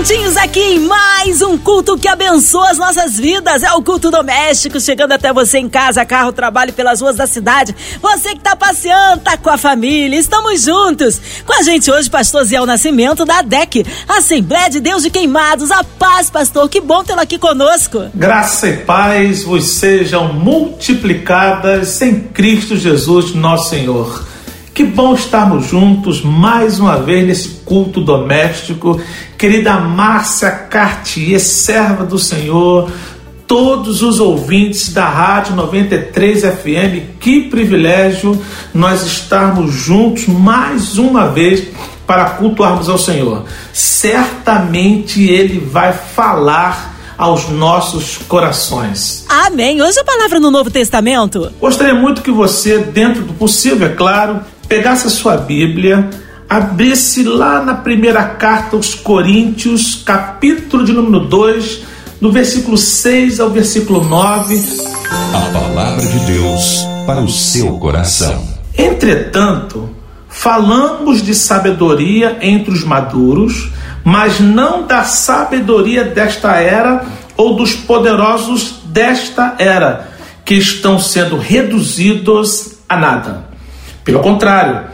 Juntinhos aqui em mais um culto que abençoa as nossas vidas. É o culto doméstico, chegando até você em casa, carro, trabalho pelas ruas da cidade. Você que tá passeando, tá com a família, estamos juntos. Com a gente hoje, pastor Ziel Nascimento da ADEC, Assembleia de Deus de Queimados. A paz, pastor, que bom tê-lo aqui conosco. Graça e paz vos sejam multiplicadas em Cristo Jesus, nosso Senhor. Que bom estarmos juntos mais uma vez nesse culto doméstico. Querida Márcia Cartier, serva do Senhor, todos os ouvintes da Rádio 93 FM, que privilégio nós estarmos juntos mais uma vez para cultuarmos ao Senhor. Certamente Ele vai falar aos nossos corações. Amém. Hoje a palavra no Novo Testamento. Gostaria muito que você, dentro do possível, é claro, pegasse a sua Bíblia, abrisse lá na primeira carta aos Coríntios, capítulo de número 2, do versículo 6 ao versículo 9. A palavra de Deus para o seu coração. Entretanto, falamos de sabedoria entre os maduros, mas não da sabedoria desta era ou dos poderosos desta era, que estão sendo reduzidos a nada. Pelo contrário,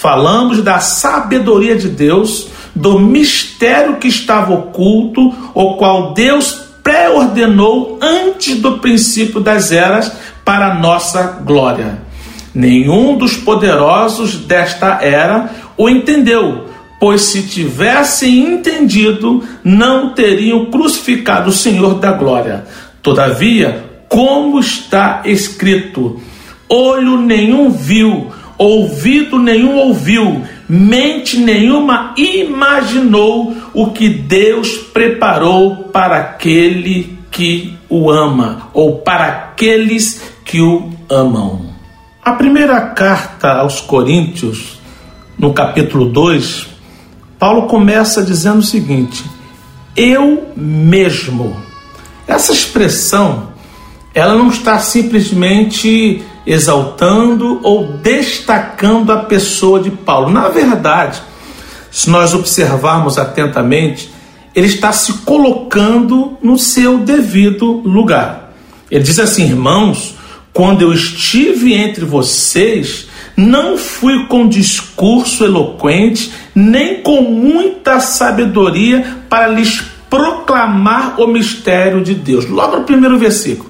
falamos da sabedoria de Deus, do mistério que estava oculto, o qual Deus pré-ordenou antes do princípio das eras para nossa glória. Nenhum dos poderosos desta era o entendeu, pois se tivessem entendido, não teriam crucificado o Senhor da glória. Todavia, como está escrito: olho nenhum viu, ouvido nenhum ouviu, mente nenhuma imaginou o que Deus preparou para aquele que o ama, ou para aqueles que o amam. A primeira carta aos Coríntios, no capítulo 2, Paulo começa dizendo o seguinte: Eu mesmo. Essa expressão, ela não está simplesmente exaltando ou destacando a pessoa de Paulo. Na verdade, se nós observarmos atentamente, ele está se colocando no seu devido lugar. Ele diz assim: irmãos, quando eu estive entre vocês, não fui com discurso eloquente, nem com muita sabedoria para lhes proclamar o mistério de Deus. Logo no primeiro versículo.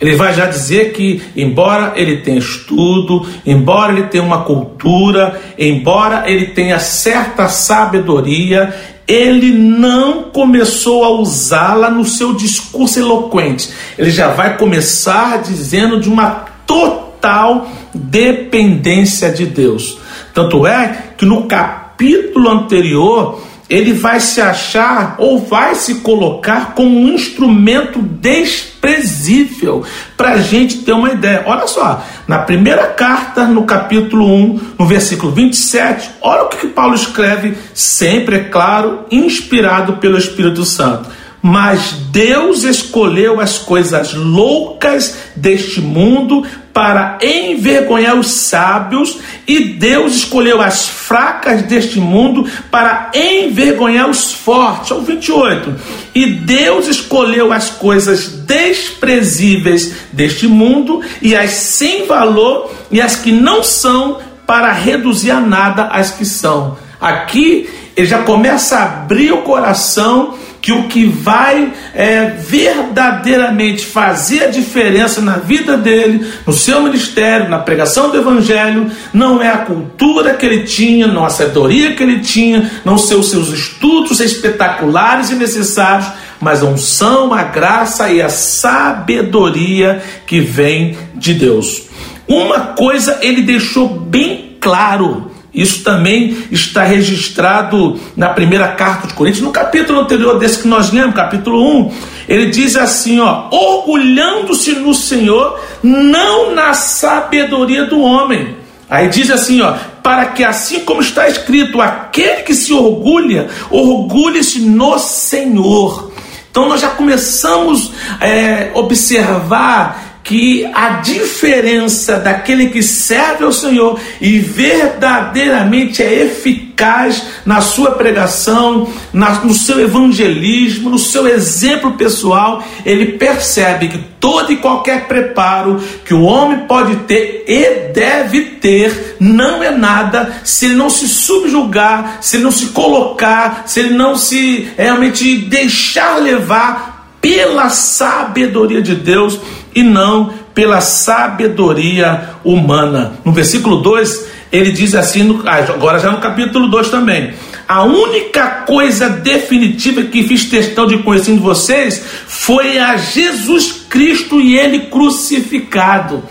Ele vai já dizer que, embora ele tenha estudo, embora ele tenha uma cultura, embora ele tenha certa sabedoria, ele não começou a usá-la no seu discurso eloquente. Ele já vai começar dizendo de uma total dependência de Deus. Tanto é que no capítulo anterior ele vai se achar ou vai se colocar como um instrumento desprezível para a gente ter uma ideia. Olha só, na primeira carta, no capítulo 1, no versículo 27, olha o que Paulo escreve, sempre, é claro, inspirado pelo Espírito Santo. Mas Deus escolheu as coisas loucas deste mundo para envergonhar os sábios, e Deus escolheu as fracas deste mundo para envergonhar os fortes. Ao 28. E Deus escolheu as coisas desprezíveis deste mundo e as sem valor e as que não são para reduzir a nada as que são. Aqui ele já começa a abrir o coração que o que vai é, verdadeiramente fazer a diferença na vida dele, no seu ministério, na pregação do evangelho, não é a cultura que ele tinha, não a sabedoria que ele tinha, não são os seus estudos espetaculares e necessários, mas a unção, a graça e a sabedoria que vem de Deus. Uma coisa ele deixou bem claro isso também está registrado na primeira carta de Coríntios, no capítulo anterior desse que nós lemos, capítulo 1. Ele diz assim, ó, orgulhando-se no Senhor, não na sabedoria do homem. Aí diz assim, ó, para que assim como está escrito, aquele que se orgulha, orgulhe-se no Senhor. Então nós já começamos a é, observar que a diferença daquele que serve ao Senhor e verdadeiramente é eficaz na sua pregação, na, no seu evangelismo, no seu exemplo pessoal, ele percebe que todo e qualquer preparo que o homem pode ter e deve ter não é nada se ele não se subjugar, se ele não se colocar, se ele não se realmente deixar levar pela sabedoria de Deus e não pela sabedoria humana. No versículo 2, ele diz assim, agora já no capítulo 2 também: A única coisa definitiva que fiz questão de conhecer de vocês foi a Jesus Cristo e ele crucificado.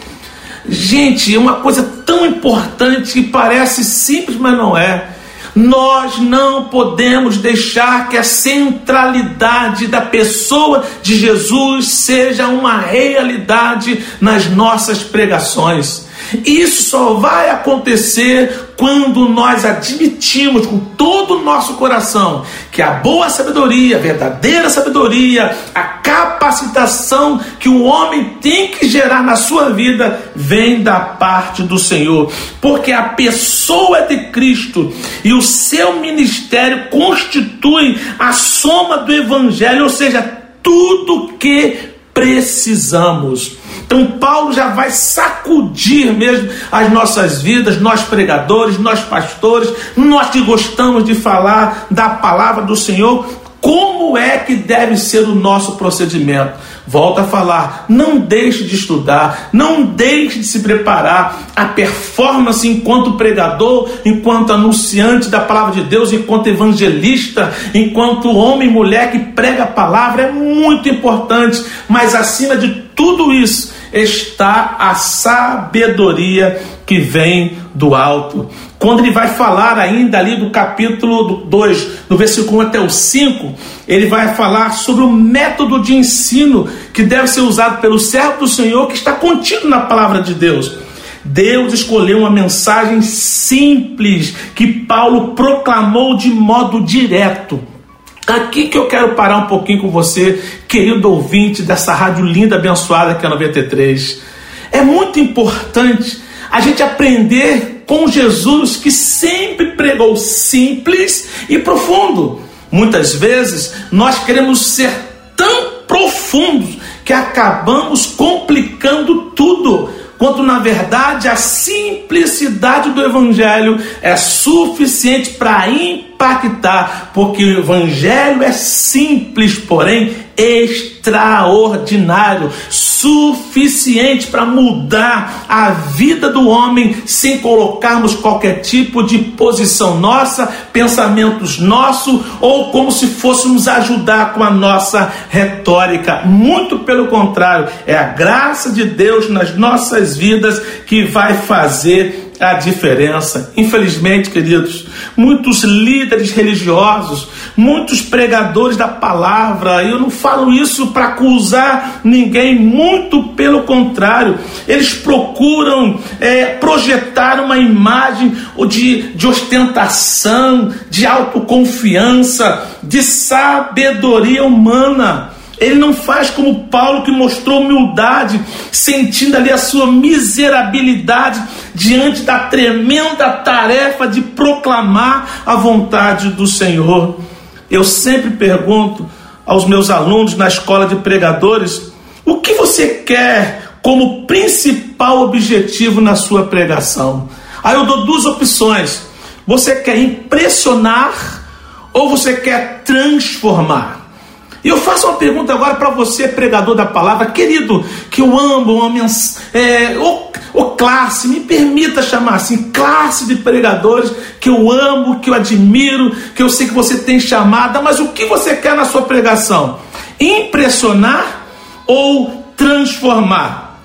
Gente, é uma coisa tão importante que parece simples, mas não é. Nós não podemos deixar que a centralidade da pessoa de Jesus seja uma realidade nas nossas pregações. Isso só vai acontecer quando nós admitimos com todo o nosso coração que a boa sabedoria, a verdadeira sabedoria, a capacitação que o homem tem que gerar na sua vida vem da parte do Senhor, porque a pessoa de Cristo e o seu ministério constituem a soma do evangelho, ou seja, tudo que precisamos. Então, Paulo já vai sacudir mesmo as nossas vidas, nós pregadores, nós pastores, nós que gostamos de falar da palavra do Senhor, como é que deve ser o nosso procedimento? Volta a falar, não deixe de estudar, não deixe de se preparar. A performance enquanto pregador, enquanto anunciante da palavra de Deus, enquanto evangelista, enquanto homem e mulher que prega a palavra é muito importante, mas acima de tudo isso está a sabedoria que vem do alto. Quando ele vai falar ainda ali do capítulo 2, no versículo 1 até o 5, ele vai falar sobre o método de ensino que deve ser usado pelo servo do Senhor, que está contido na palavra de Deus. Deus escolheu uma mensagem simples que Paulo proclamou de modo direto. Aqui que eu quero parar um pouquinho com você, querido ouvinte dessa rádio linda, abençoada que é a 93. É muito importante a gente aprender com Jesus que sempre pregou simples e profundo. Muitas vezes nós queremos ser tão profundos que acabamos complicando tudo, quando na verdade a simplicidade do Evangelho é suficiente para impactar, porque o Evangelho é simples, porém extraordinário, suficiente para mudar a vida do homem sem colocarmos qualquer tipo de posição nossa, pensamentos nossos ou como se fôssemos ajudar com a nossa retórica. Muito pelo contrário, é a graça de Deus nas nossas vidas que vai fazer a diferença. Infelizmente, queridos, muitos líderes religiosos, muitos pregadores da palavra, eu não falo isso para acusar ninguém, muito pelo contrário, eles procuram é, projetar uma imagem de, de ostentação, de autoconfiança, de sabedoria humana. Ele não faz como Paulo que mostrou humildade, sentindo ali a sua miserabilidade diante da tremenda tarefa de proclamar a vontade do Senhor. Eu sempre pergunto aos meus alunos na escola de pregadores: o que você quer como principal objetivo na sua pregação? Aí eu dou duas opções: você quer impressionar ou você quer transformar? E eu faço uma pergunta agora para você, pregador da palavra, querido, que eu amo, uma mens... é, ou, ou classe, me permita chamar assim, classe de pregadores que eu amo, que eu admiro, que eu sei que você tem chamada, mas o que você quer na sua pregação? Impressionar ou transformar?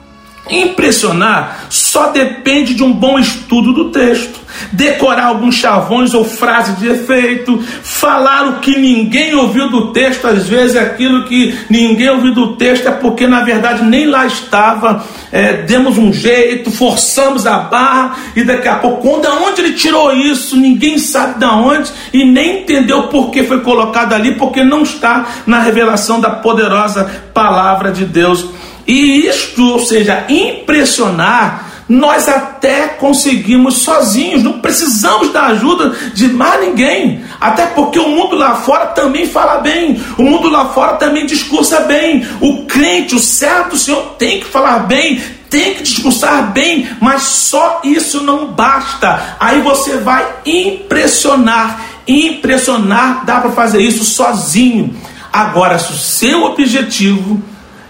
Impressionar só depende de um bom estudo do texto. Decorar alguns chavões ou frases de efeito, falar o que ninguém ouviu do texto, às vezes aquilo que ninguém ouviu do texto é porque na verdade nem lá estava, é, demos um jeito, forçamos a barra e daqui a pouco, quando aonde ele tirou isso, ninguém sabe de onde e nem entendeu por que foi colocado ali, porque não está na revelação da poderosa palavra de Deus. E isto, ou seja, impressionar nós até conseguimos sozinhos, não precisamos da ajuda de mais ninguém, até porque o mundo lá fora também fala bem, o mundo lá fora também discursa bem. O crente, o certo Senhor tem que falar bem, tem que discursar bem, mas só isso não basta. Aí você vai impressionar, impressionar, dá para fazer isso sozinho. Agora, se o seu objetivo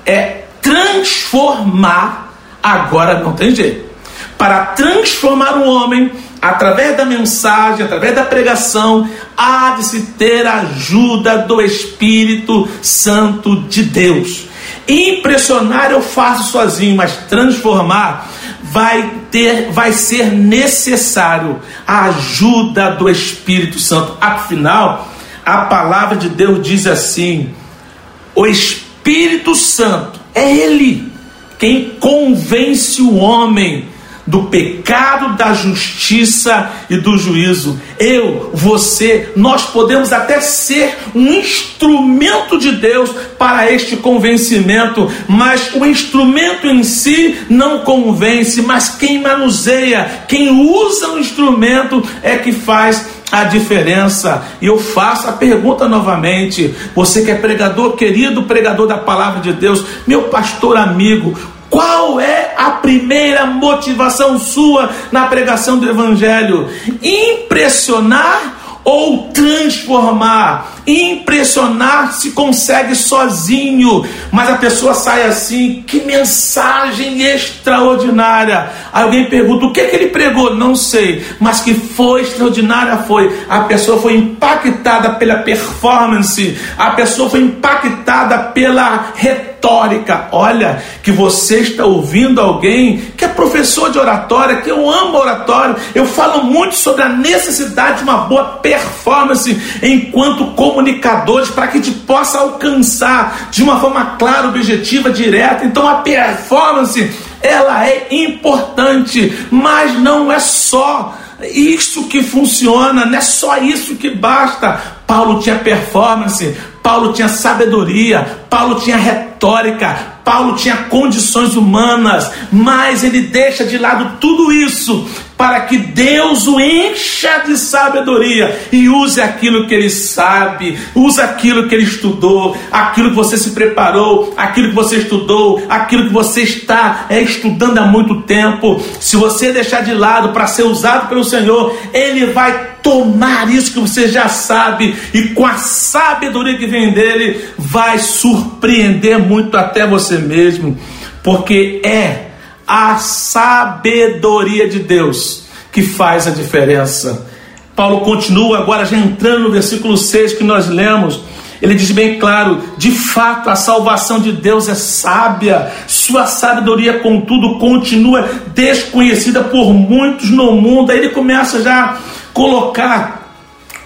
é transformar, agora não tem jeito para transformar o homem, através da mensagem, através da pregação, há de se ter a ajuda do Espírito Santo de Deus. Impressionar eu faço sozinho, mas transformar vai ter, vai ser necessário a ajuda do Espírito Santo. Afinal, a palavra de Deus diz assim: o Espírito Santo é ele quem convence o homem do pecado, da justiça e do juízo. Eu, você, nós podemos até ser um instrumento de Deus para este convencimento, mas o instrumento em si não convence, mas quem manuseia, quem usa o instrumento é que faz a diferença. E eu faço a pergunta novamente: você que é pregador, querido pregador da palavra de Deus, meu pastor amigo, qual é a primeira motivação sua na pregação do Evangelho? Impressionar ou transformar. Impressionar se consegue sozinho, mas a pessoa sai assim, que mensagem extraordinária. Alguém pergunta: o que, é que ele pregou? Não sei, mas que foi extraordinária foi. A pessoa foi impactada pela performance, a pessoa foi impactada pela retórica retórica. Olha, que você está ouvindo alguém que é professor de oratória, que eu amo oratória. Eu falo muito sobre a necessidade de uma boa performance enquanto comunicadores para que te possa alcançar de uma forma clara, objetiva, direta. Então a performance ela é importante, mas não é só isso que funciona, não é só isso que basta. Paulo tinha performance, Paulo tinha sabedoria, Paulo tinha retórica, Paulo tinha condições humanas, mas ele deixa de lado tudo isso para que Deus o encha de sabedoria e use aquilo que ele sabe, use aquilo que ele estudou, aquilo que você se preparou, aquilo que você estudou, aquilo que você está é, estudando há muito tempo. Se você deixar de lado para ser usado pelo Senhor, ele vai tomar isso que você já sabe e com a sabedoria que vem dele vai surpreender muito até você mesmo, porque é a sabedoria de Deus que faz a diferença. Paulo continua agora já entrando no versículo 6 que nós lemos. Ele diz bem claro: de fato a salvação de Deus é sábia, sua sabedoria, contudo, continua desconhecida por muitos no mundo. Aí ele começa já colocar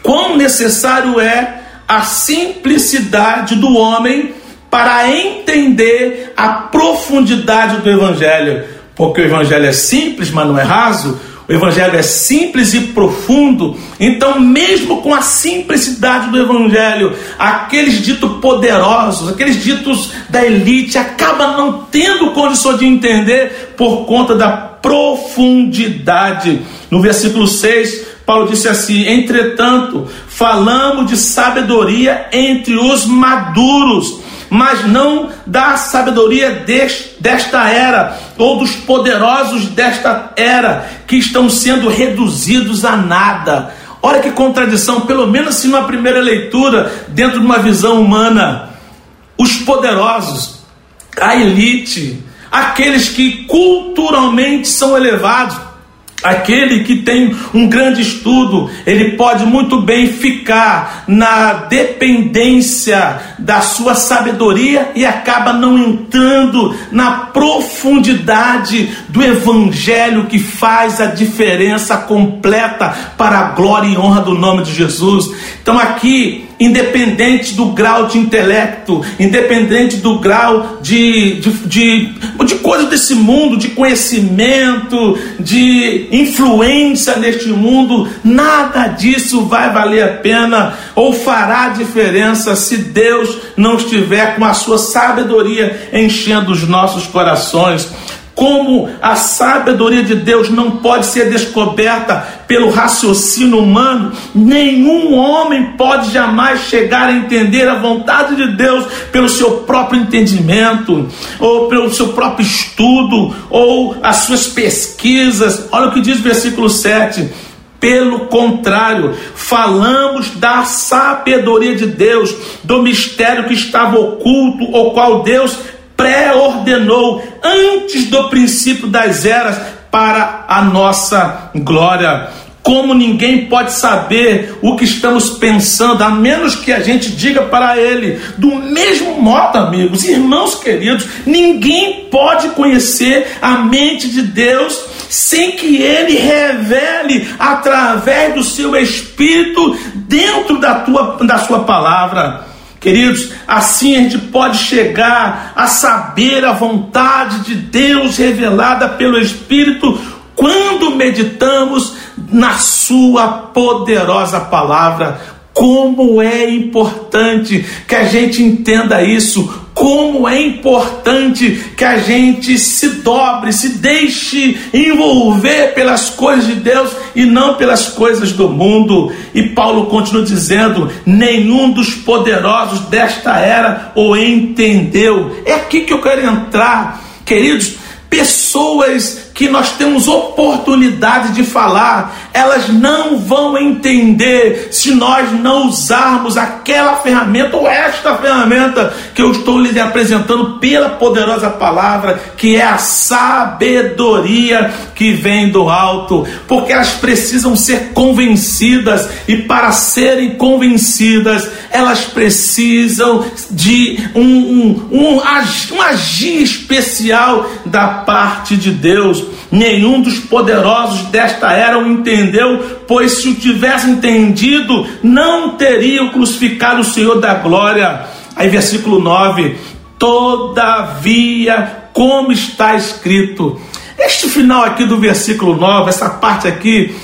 quão necessário é a simplicidade do homem para entender a profundidade do Evangelho. Porque o Evangelho é simples, mas não é raso. O Evangelho é simples e profundo. Então, mesmo com a simplicidade do Evangelho, aqueles ditos poderosos, aqueles ditos da elite, acabam não tendo condição de entender por conta da profundidade. No versículo 6, Paulo disse assim: entretanto, falamos de sabedoria entre os maduros, mas não da sabedoria desta era, ou dos poderosos desta era, que estão sendo reduzidos a nada. Olha que contradição, pelo menos se numa primeira leitura, dentro de uma visão humana, os poderosos, a elite, aqueles que culturalmente são elevados, Aquele que tem um grande estudo, ele pode muito bem ficar na dependência da sua sabedoria e acaba não entrando na profundidade do evangelho que faz a diferença completa para a glória e honra do nome de Jesus. Então aqui independente do grau de intelecto, independente do grau de, de, de, de desse mundo, de conhecimento, de influência neste mundo, nada disso vai valer a pena ou fará diferença se Deus não estiver com a sua sabedoria enchendo os nossos corações como a sabedoria de Deus não pode ser descoberta pelo raciocínio humano, nenhum homem pode jamais chegar a entender a vontade de Deus pelo seu próprio entendimento, ou pelo seu próprio estudo, ou as suas pesquisas. Olha o que diz o versículo 7. Pelo contrário, falamos da sabedoria de Deus, do mistério que estava oculto, o qual Deus pré-ordenou antes do princípio das eras para a nossa glória. Como ninguém pode saber o que estamos pensando, a menos que a gente diga para ele. Do mesmo modo, amigos, irmãos queridos, ninguém pode conhecer a mente de Deus sem que ele revele através do seu espírito dentro da, tua, da sua palavra. Queridos, assim a gente pode chegar a saber a vontade de Deus revelada pelo Espírito quando meditamos na Sua poderosa palavra. Como é importante que a gente entenda isso, como é importante que a gente se dobre, se deixe envolver pelas coisas de Deus e não pelas coisas do mundo. E Paulo continua dizendo: nenhum dos poderosos desta era o entendeu. É aqui que eu quero entrar, queridos. Pessoas que nós temos oportunidade de falar, elas não vão entender se nós não usarmos aquela ferramenta ou esta ferramenta que eu estou lhe apresentando pela poderosa palavra, que é a sabedoria que vem do alto, porque elas precisam ser convencidas e para serem convencidas, elas precisam de um, um, um, um agir especial da parte de Deus. Nenhum dos poderosos desta era o entendeu, pois se o tivesse entendido, não teriam crucificado o Senhor da glória. Aí, versículo 9: Todavia, como está escrito. Este final aqui do versículo 9, essa parte aqui,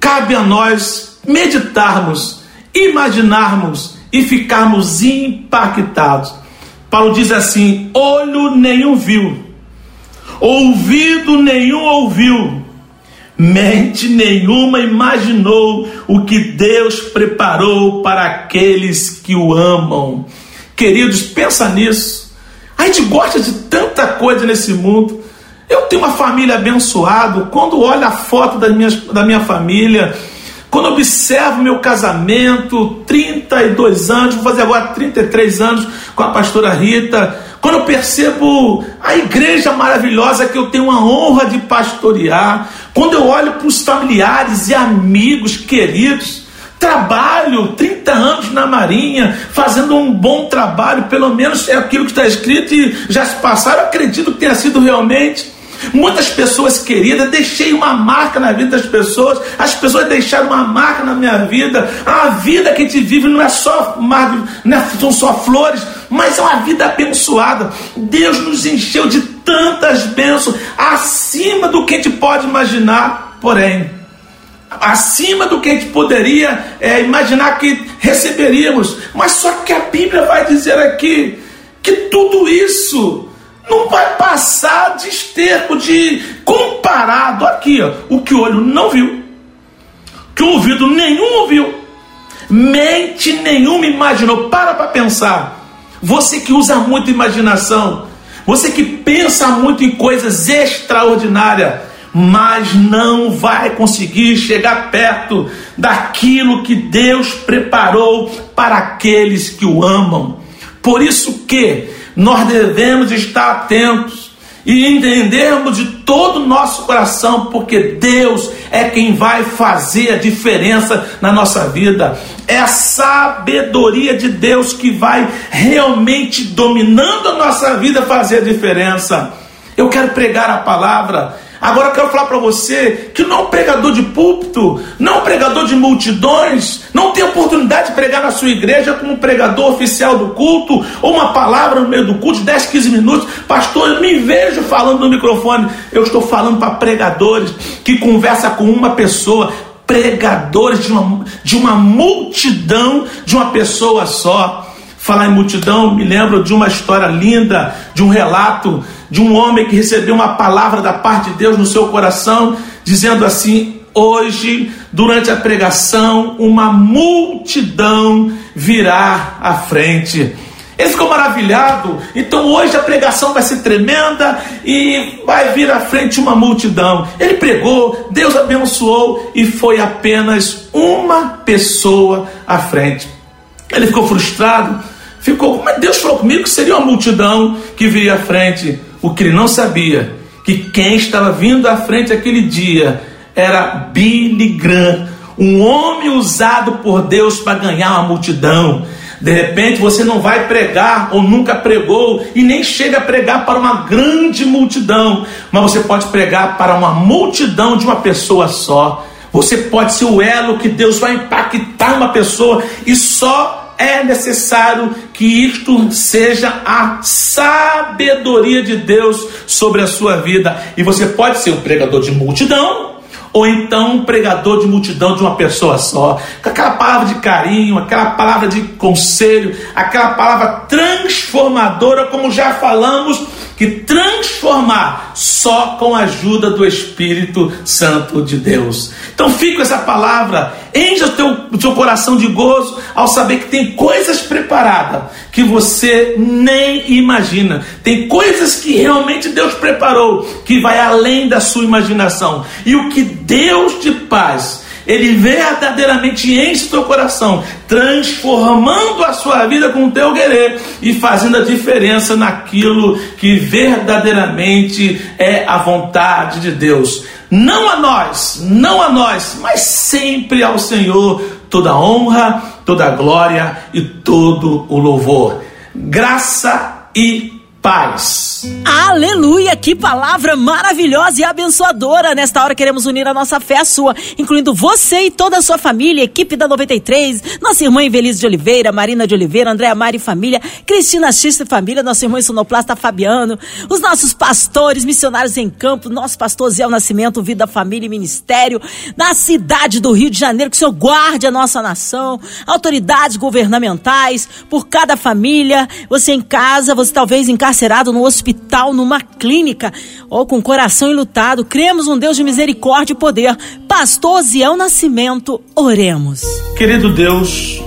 cabe a nós meditarmos, imaginarmos e ficarmos impactados. Paulo diz assim: olho nenhum viu ouvido nenhum ouviu, mente nenhuma imaginou o que Deus preparou para aqueles que o amam. Queridos, pensa nisso. A gente gosta de tanta coisa nesse mundo. Eu tenho uma família abençoada. Quando olho a foto da minha, da minha família, quando observo meu casamento, 32 anos, vou fazer agora 33 anos com a pastora Rita, quando eu percebo a igreja maravilhosa que eu tenho a honra de pastorear, quando eu olho para os familiares e amigos queridos, trabalho 30 anos na Marinha, fazendo um bom trabalho, pelo menos é aquilo que está escrito e já se passaram, acredito que tenha sido realmente. Muitas pessoas queridas, deixei uma marca na vida das pessoas, as pessoas deixaram uma marca na minha vida. A vida que a gente vive não é só mar, não é, são só flores, mas é uma vida abençoada. Deus nos encheu de tantas bênçãos, acima do que a gente pode imaginar, porém, acima do que a gente poderia é, imaginar que receberíamos. Mas só que a Bíblia vai dizer aqui que tudo isso não vai passar de esterco, de comparado aqui, ó, o que o olho não viu, que o ouvido nenhum ouviu, mente nenhuma imaginou. Para para pensar. Você que usa muito imaginação, você que pensa muito em coisas extraordinárias, mas não vai conseguir chegar perto daquilo que Deus preparou para aqueles que o amam. Por isso que nós devemos estar atentos e entendermos de todo o nosso coração, porque Deus é quem vai fazer a diferença na nossa vida. É a sabedoria de Deus que vai realmente dominando a nossa vida fazer a diferença. Eu quero pregar a palavra Agora eu quero falar para você que não é um pregador de púlpito, não é um pregador de multidões, não tem oportunidade de pregar na sua igreja como pregador oficial do culto, ou uma palavra no meio do culto, 10, 15 minutos. Pastor, eu me vejo falando no microfone. Eu estou falando para pregadores que conversa com uma pessoa, pregadores de uma, de uma multidão, de uma pessoa só. Falar em multidão, me lembro de uma história linda, de um relato de um homem que recebeu uma palavra da parte de Deus no seu coração, dizendo assim: Hoje, durante a pregação, uma multidão virá à frente. Ele ficou maravilhado. Então hoje a pregação vai ser tremenda e vai vir à frente uma multidão. Ele pregou, Deus abençoou e foi apenas uma pessoa à frente. Ele ficou frustrado, ficou, mas Deus falou comigo que seria uma multidão que viria à frente. O que ele não sabia, que quem estava vindo à frente aquele dia era Billy Graham, um homem usado por Deus para ganhar uma multidão. De repente você não vai pregar ou nunca pregou e nem chega a pregar para uma grande multidão, mas você pode pregar para uma multidão de uma pessoa só. Você pode ser o elo que Deus vai impactar uma pessoa e só é necessário que isto seja a sabedoria de Deus sobre a sua vida. E você pode ser um pregador de multidão, ou então um pregador de multidão de uma pessoa só, com aquela palavra de carinho, aquela palavra de conselho, aquela palavra transformadora, como já falamos que transformar só com a ajuda do Espírito Santo de Deus. Então com essa palavra, encha o teu, o teu coração de gozo ao saber que tem coisas preparadas que você nem imagina. Tem coisas que realmente Deus preparou que vai além da sua imaginação. E o que Deus te faz ele verdadeiramente enche o teu coração, transformando a sua vida com o teu querer e fazendo a diferença naquilo que verdadeiramente é a vontade de Deus. Não a nós, não a nós, mas sempre ao Senhor toda honra, toda glória e todo o louvor. Graça e paz. Aleluia! Que palavra maravilhosa e abençoadora. Nesta hora queremos unir a nossa fé à sua, incluindo você e toda a sua família, equipe da 93, nossa irmã Evelise de Oliveira, Marina de Oliveira, Andréa Mari Família, Cristina Xista e Família, nosso irmão sonoplasta Fabiano, os nossos pastores, missionários em campo, nosso pastor Zé Nascimento, Vida, Família e Ministério, na cidade do Rio de Janeiro, que o Senhor guarde a nossa nação, autoridades governamentais, por cada família, você em casa, você talvez em casa encarcerado no hospital, numa clínica, ou com coração enlutado. Cremos um Deus de misericórdia e poder. Pastor Ziel Nascimento, oremos. Querido Deus,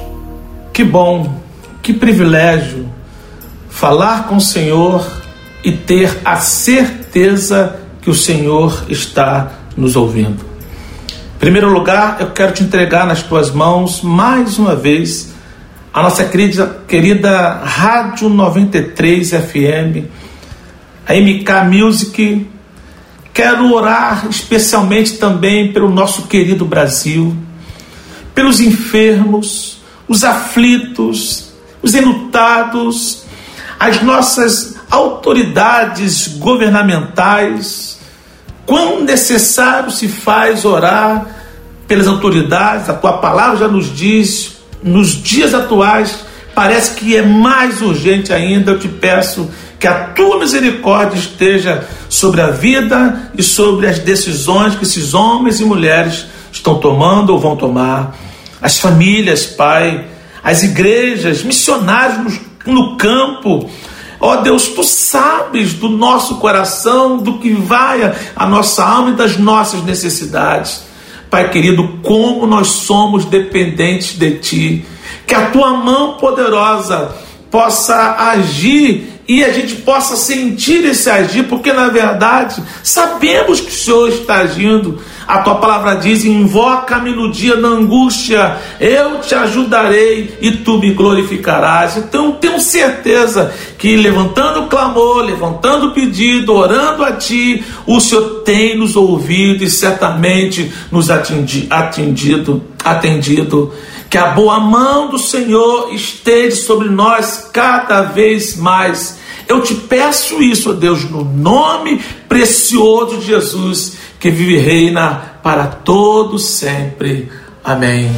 que bom, que privilégio falar com o Senhor e ter a certeza que o Senhor está nos ouvindo. Em primeiro lugar, eu quero te entregar nas tuas mãos mais uma vez a nossa querida, querida Rádio 93 FM, a MK Music. Quero orar especialmente também pelo nosso querido Brasil, pelos enfermos, os aflitos, os enlutados, as nossas autoridades governamentais. Quão necessário se faz orar pelas autoridades, a tua palavra já nos diz, nos dias atuais, parece que é mais urgente ainda. Eu te peço que a tua misericórdia esteja sobre a vida e sobre as decisões que esses homens e mulheres estão tomando ou vão tomar. As famílias, Pai, as igrejas, missionários no, campo. Ó oh Deus, tu sabes do nosso coração, do que vai a nossa alma e das nossas necessidades. Pai querido, como nós somos dependentes de Ti. Que a Tua mão poderosa possa agir e a gente possa sentir esse agir, porque na verdade sabemos que o Senhor está agindo. A tua palavra diz: invoca-me no dia da angústia, eu te ajudarei e tu me glorificarás. Então tenho certeza que levantando o clamor, levantando o pedido, orando a ti, o Senhor tem nos ouvido e certamente nos atendi, atendido, atendido. Que a boa mão do Senhor esteja sobre nós cada vez mais. Eu te peço isso, ó Deus, no nome precioso de Jesus, que vive e reina para todos sempre. Amém.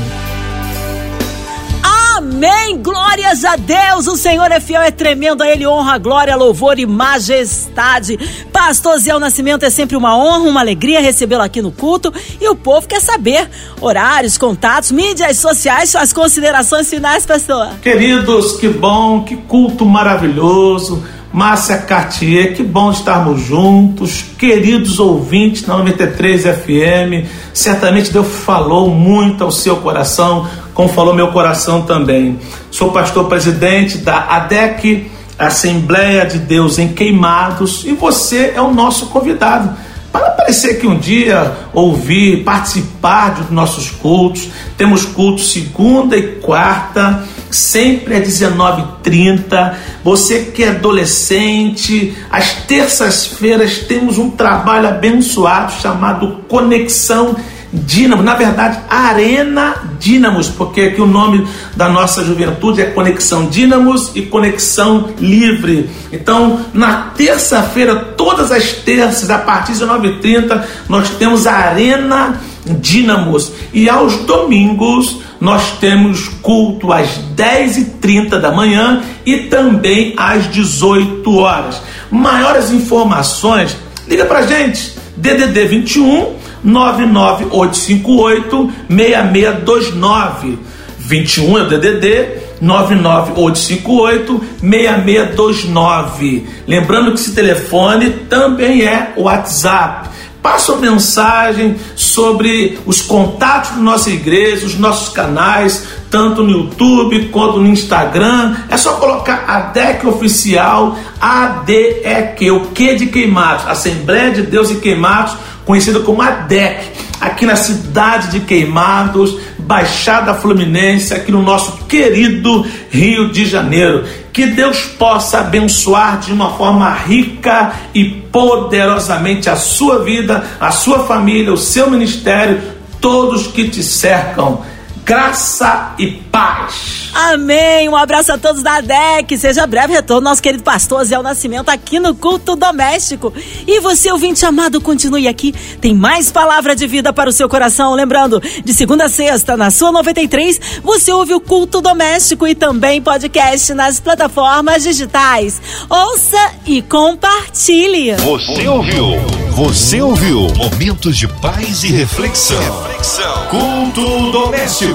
Amém. Glórias a Deus. O Senhor é fiel, é tremendo. A Ele honra, glória, louvor e majestade. Pastor Zé Nascimento é sempre uma honra, uma alegria recebê-lo aqui no culto. E o povo quer saber horários, contatos, mídias sociais, suas considerações finais, pastor. Queridos, que bom, que culto maravilhoso. Márcia Cartier, que bom estarmos juntos, queridos ouvintes da 93 FM. Certamente Deus falou muito ao seu coração, como falou meu coração também. Sou pastor presidente da ADEC, Assembleia de Deus em Queimados, e você é o nosso convidado para aparecer aqui um dia, ouvir, participar dos nossos cultos. Temos cultos segunda e quarta sempre às 19h30. Você que é adolescente, às terças-feiras temos um trabalho abençoado chamado Conexão Dínamo, na verdade, Arena Dínamos, porque aqui o nome da nossa juventude é Conexão Dínamos e Conexão Livre. Então, na terça-feira, todas as terças, a partir de 9h30, nós temos a Arena Dínamos. E aos domingos, nós temos culto às 10h30 da manhã e também às 18 horas. Maiores informações, liga pra gente, DDD 21 99858 6629. 21 é o DDD 99858 6629. Lembrando que esse telefone também é WhatsApp Passa mensagem sobre os contatos da nossa igreja, os nossos canais, tanto no YouTube quanto no Instagram. É só colocar ADEC Oficial, ADEQ, o que de Queimados, Assembleia de Deus e Queimados, conhecida como ADEC, aqui na cidade de Queimados, Baixada Fluminense, aqui no nosso querido Rio de Janeiro. Que Deus possa abençoar de uma forma rica e poderosamente a sua vida, a sua família, o seu ministério, todos que te cercam graça e paz. Amém. Um abraço a todos da DEC. Seja breve retorno, nosso querido pastor Zé Nascimento aqui no culto doméstico. E você, ouvinte amado, continue aqui. Tem mais palavra de vida para o seu coração. Lembrando, de segunda a sexta, na sua 93, você ouve o culto doméstico e também podcast nas plataformas digitais. Ouça e compartilhe. Você ouviu? Você ouviu? Momentos de paz e reflexão. reflexão. Culto doméstico.